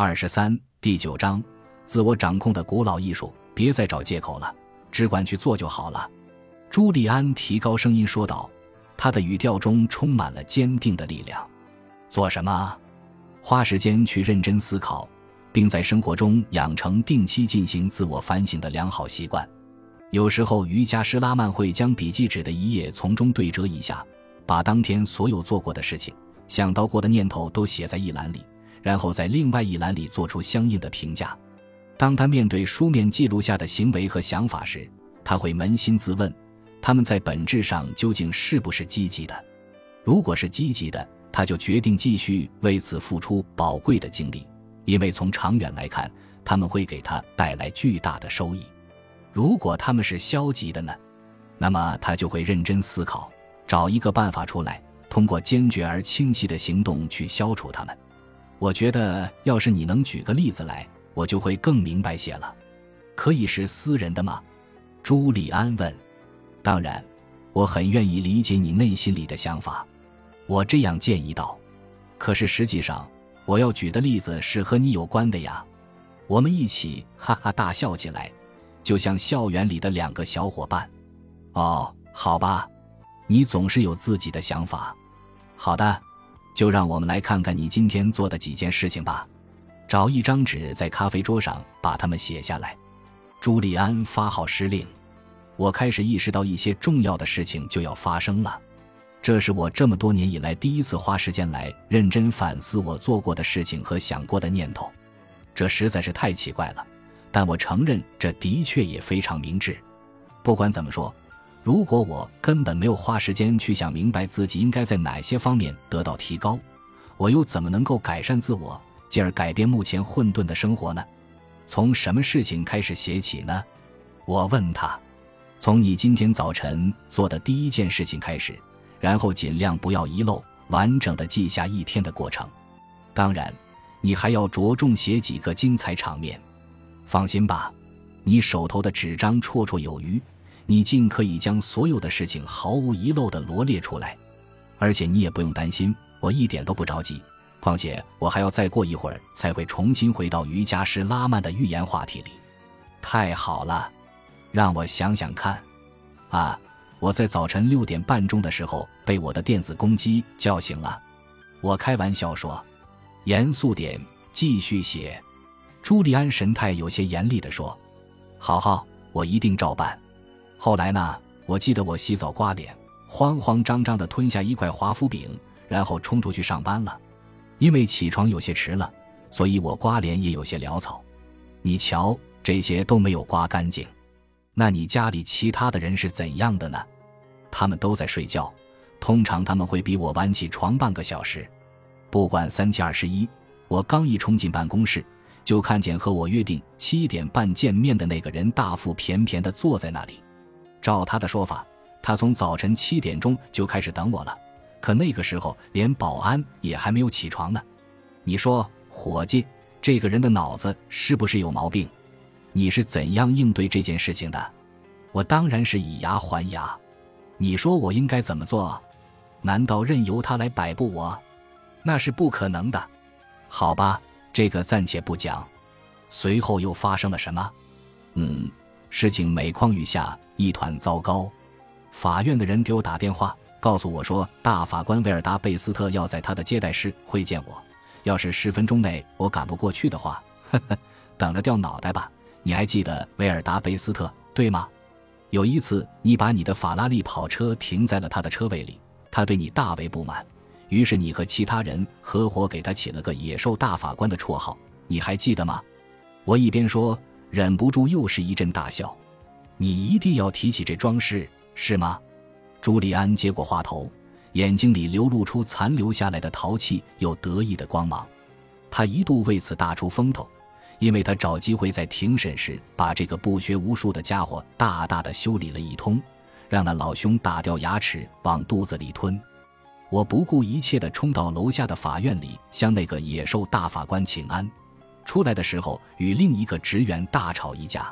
二十三第九章，自我掌控的古老艺术。别再找借口了，只管去做就好了。朱利安提高声音说道，他的语调中充满了坚定的力量。做什么？花时间去认真思考，并在生活中养成定期进行自我反省的良好习惯。有时候，瑜伽师拉曼会将笔记纸的一页从中对折一下，把当天所有做过的事情、想到过的念头都写在一栏里，然后在另外一栏里做出相应的评价。当他面对书面记录下的行为和想法时，他会扪心自问：他们在本质上究竟是不是积极的？如果是积极的，他就决定继续为此付出宝贵的精力，因为从长远来看，他们会给他带来巨大的收益。如果他们是消极的呢？那么他就会认真思考，找一个办法出来，通过坚决而清晰的行动去消除他们。我觉得，要是你能举个例子来。我就会更明白些了，可以是私人的吗？朱利安问。当然，我很愿意理解你内心里的想法。我这样建议道。可是实际上，我要举的例子是和你有关的呀。我们一起哈哈大笑起来，就像校园里的两个小伙伴。哦，好吧，你总是有自己的想法。好的，就让我们来看看你今天做的几件事情吧。找一张纸，在咖啡桌上把它们写下来。朱利安发号施令。我开始意识到一些重要的事情就要发生了。这是我这么多年以来第一次花时间来认真反思我做过的事情和想过的念头。这实在是太奇怪了，但我承认这的确也非常明智。不管怎么说，如果我根本没有花时间去想明白自己应该在哪些方面得到提高，我又怎么能够改善自我？进而改变目前混沌的生活呢？从什么事情开始写起呢？我问他。从你今天早晨做的第一件事情开始，然后尽量不要遗漏，完整的记下一天的过程。当然，你还要着重写几个精彩场面。放心吧，你手头的纸张绰绰有余，你尽可以将所有的事情毫无遗漏的罗列出来。而且你也不用担心，我一点都不着急。况且我还要再过一会儿才会重新回到瑜伽师拉曼的预言话题里。太好了，让我想想看。啊，我在早晨六点半钟的时候被我的电子公鸡叫醒了。我开玩笑说：“严肃点，继续写。”朱利安神态有些严厉地说：“好好，我一定照办。”后来呢？我记得我洗澡刮脸，慌慌张张地吞下一块华夫饼，然后冲出去上班了。因为起床有些迟了，所以我刮脸也有些潦草。你瞧，这些都没有刮干净。那你家里其他的人是怎样的呢？他们都在睡觉，通常他们会比我晚起床半个小时。不管三七二十一，我刚一冲进办公室，就看见和我约定七点半见面的那个人大腹便便地坐在那里。照他的说法，他从早晨七点钟就开始等我了。可那个时候，连保安也还没有起床呢。你说，伙计，这个人的脑子是不是有毛病？你是怎样应对这件事情的？我当然是以牙还牙。你说我应该怎么做？难道任由他来摆布我？那是不可能的。好吧，这个暂且不讲。随后又发生了什么？嗯，事情每况愈下，一团糟糕。法院的人给我打电话。告诉我说，大法官威尔达贝斯特要在他的接待室会见我。要是十分钟内我赶不过去的话，呵呵，等着掉脑袋吧。你还记得威尔达贝斯特对吗？有一次，你把你的法拉利跑车停在了他的车位里，他对你大为不满，于是你和其他人合伙给他起了个“野兽大法官”的绰号。你还记得吗？我一边说，忍不住又是一阵大笑。你一定要提起这桩事，是吗？朱利安接过话头，眼睛里流露出残留下来的淘气又得意的光芒。他一度为此大出风头，因为他找机会在庭审时把这个不学无术的家伙大大的修理了一通，让那老兄打掉牙齿往肚子里吞。我不顾一切地冲到楼下的法院里，向那个野兽大法官请安。出来的时候，与另一个职员大吵一架，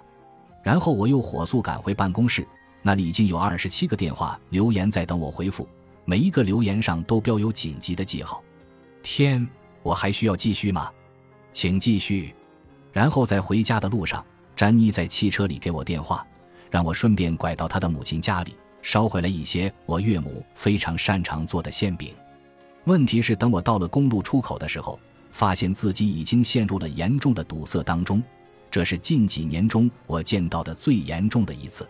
然后我又火速赶回办公室。那里已经有二十七个电话留言在等我回复，每一个留言上都标有紧急的记号。天，我还需要继续吗？请继续。然后在回家的路上，詹妮在汽车里给我电话，让我顺便拐到她的母亲家里，捎回来一些我岳母非常擅长做的馅饼。问题是，等我到了公路出口的时候，发现自己已经陷入了严重的堵塞当中，这是近几年中我见到的最严重的一次。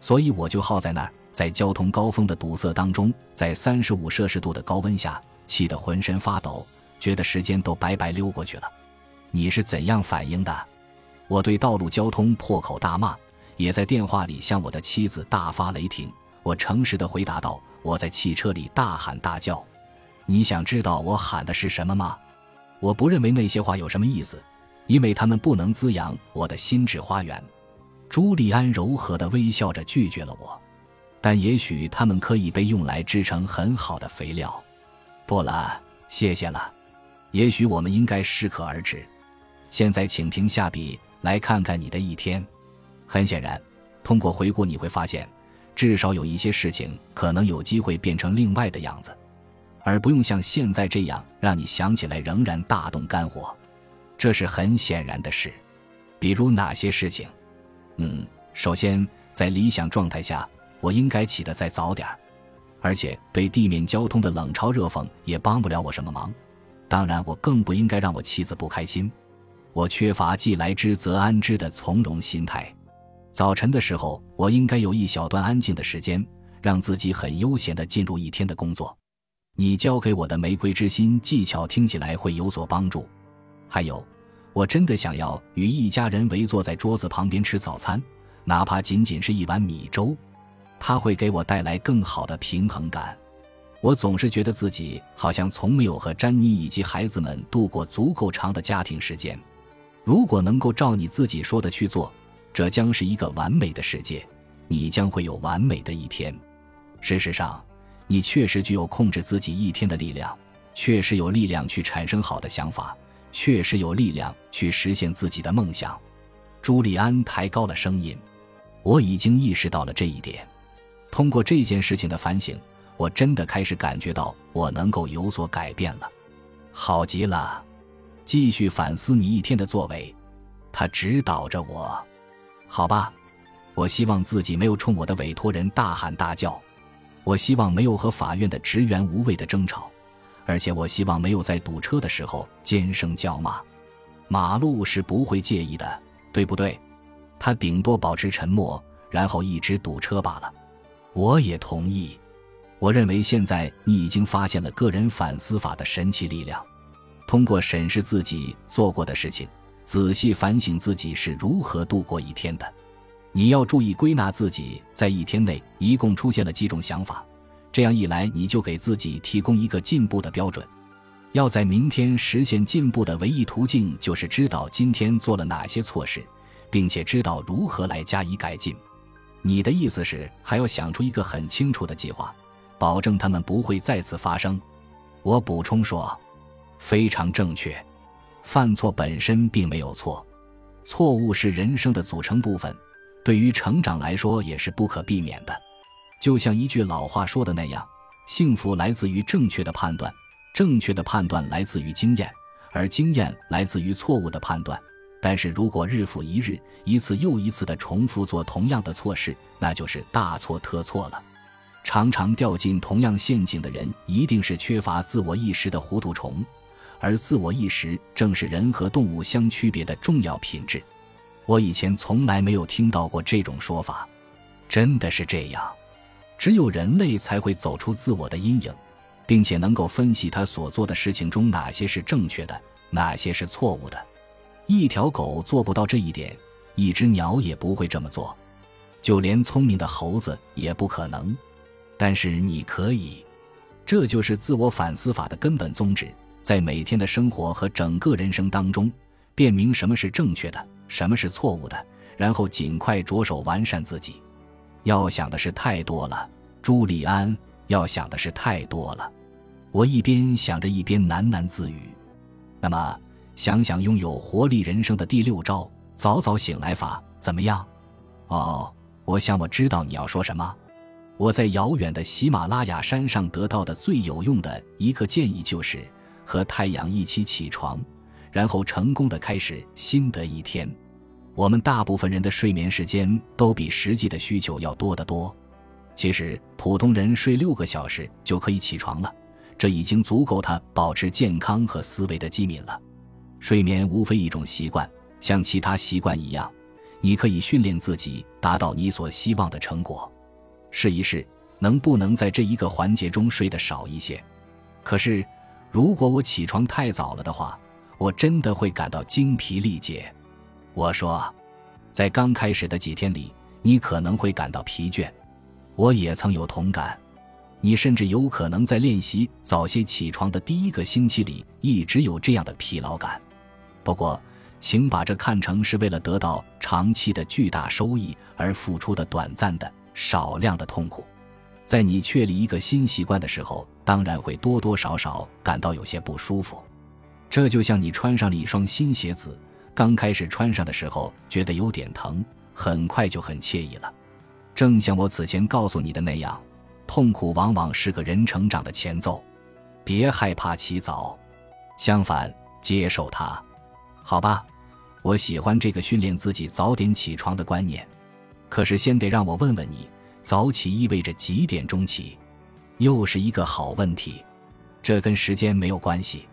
所以我就耗在那儿，在交通高峰的堵塞当中，在三十五摄氏度的高温下，气得浑身发抖，觉得时间都白白溜过去了。你是怎样反应的？我对道路交通破口大骂，也在电话里向我的妻子大发雷霆。我诚实的回答道：“我在汽车里大喊大叫。”你想知道我喊的是什么吗？我不认为那些话有什么意思，因为他们不能滋养我的心智花园。朱利安柔和的微笑着拒绝了我，但也许他们可以被用来制成很好的肥料。不了，谢谢了。也许我们应该适可而止。现在，请停下笔，来看看你的一天。很显然，通过回顾你会发现，至少有一些事情可能有机会变成另外的样子，而不用像现在这样让你想起来仍然大动肝火。这是很显然的事。比如哪些事情？嗯，首先，在理想状态下，我应该起得再早点儿，而且对地面交通的冷嘲热讽也帮不了我什么忙。当然，我更不应该让我妻子不开心。我缺乏既来之则安之的从容心态。早晨的时候，我应该有一小段安静的时间，让自己很悠闲地进入一天的工作。你教给我的玫瑰之心技巧听起来会有所帮助。还有。我真的想要与一家人围坐在桌子旁边吃早餐，哪怕仅仅是一碗米粥，它会给我带来更好的平衡感。我总是觉得自己好像从没有和詹妮以及孩子们度过足够长的家庭时间。如果能够照你自己说的去做，这将是一个完美的世界，你将会有完美的一天。事实上，你确实具有控制自己一天的力量，确实有力量去产生好的想法。确实有力量去实现自己的梦想。朱利安抬高了声音：“我已经意识到了这一点。通过这件事情的反省，我真的开始感觉到我能够有所改变了。好极了，继续反思你一天的作为。”他指导着我：“好吧，我希望自己没有冲我的委托人大喊大叫。我希望没有和法院的职员无谓的争吵。”而且我希望没有在堵车的时候尖声叫骂，马路是不会介意的，对不对？他顶多保持沉默，然后一直堵车罢了。我也同意。我认为现在你已经发现了个人反思法的神奇力量。通过审视自己做过的事情，仔细反省自己是如何度过一天的。你要注意归纳自己在一天内一共出现了几种想法。这样一来，你就给自己提供一个进步的标准。要在明天实现进步的唯一途径，就是知道今天做了哪些错事，并且知道如何来加以改进。你的意思是还要想出一个很清楚的计划，保证他们不会再次发生？我补充说，非常正确。犯错本身并没有错，错误是人生的组成部分，对于成长来说也是不可避免的。就像一句老话说的那样，幸福来自于正确的判断，正确的判断来自于经验，而经验来自于错误的判断。但是如果日复一日、一次又一次的重复做同样的错事，那就是大错特错了。常常掉进同样陷阱的人，一定是缺乏自我意识的糊涂虫，而自我意识正是人和动物相区别的重要品质。我以前从来没有听到过这种说法，真的是这样。只有人类才会走出自我的阴影，并且能够分析他所做的事情中哪些是正确的，哪些是错误的。一条狗做不到这一点，一只鸟也不会这么做，就连聪明的猴子也不可能。但是你可以，这就是自我反思法的根本宗旨：在每天的生活和整个人生当中，辨明什么是正确的，什么是错误的，然后尽快着手完善自己。要想的事太多了，朱利安。要想的事太多了，我一边想着，一边喃喃自语。那么，想想拥有活力人生的第六招——早早醒来法，怎么样？哦，我想我知道你要说什么。我在遥远的喜马拉雅山上得到的最有用的一个建议，就是和太阳一起起床，然后成功的开始新的一天。我们大部分人的睡眠时间都比实际的需求要多得多。其实，普通人睡六个小时就可以起床了，这已经足够他保持健康和思维的机敏了。睡眠无非一种习惯，像其他习惯一样，你可以训练自己达到你所希望的成果。试一试，能不能在这一个环节中睡得少一些？可是，如果我起床太早了的话，我真的会感到精疲力竭。我说，在刚开始的几天里，你可能会感到疲倦，我也曾有同感。你甚至有可能在练习早些起床的第一个星期里，一直有这样的疲劳感。不过，请把这看成是为了得到长期的巨大收益而付出的短暂的、少量的痛苦。在你确立一个新习惯的时候，当然会多多少少感到有些不舒服。这就像你穿上了一双新鞋子，刚开始穿上的时候觉得有点疼，很快就很惬意了。正像我此前告诉你的那样，痛苦往往是个人成长的前奏。别害怕起早，相反，接受它。好吧，我喜欢这个训练自己早点起床的观念。可是先得让我问问你，早起意味着几点钟起？又是一个好问题。这跟时间没有关系，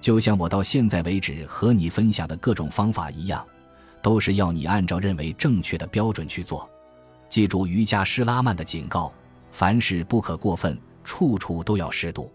就像我到现在为止和你分享的各种方法一样，都是要你按照认为正确的标准去做。记住瑜伽师拉曼的警告：凡事不可过分，处处都要适度。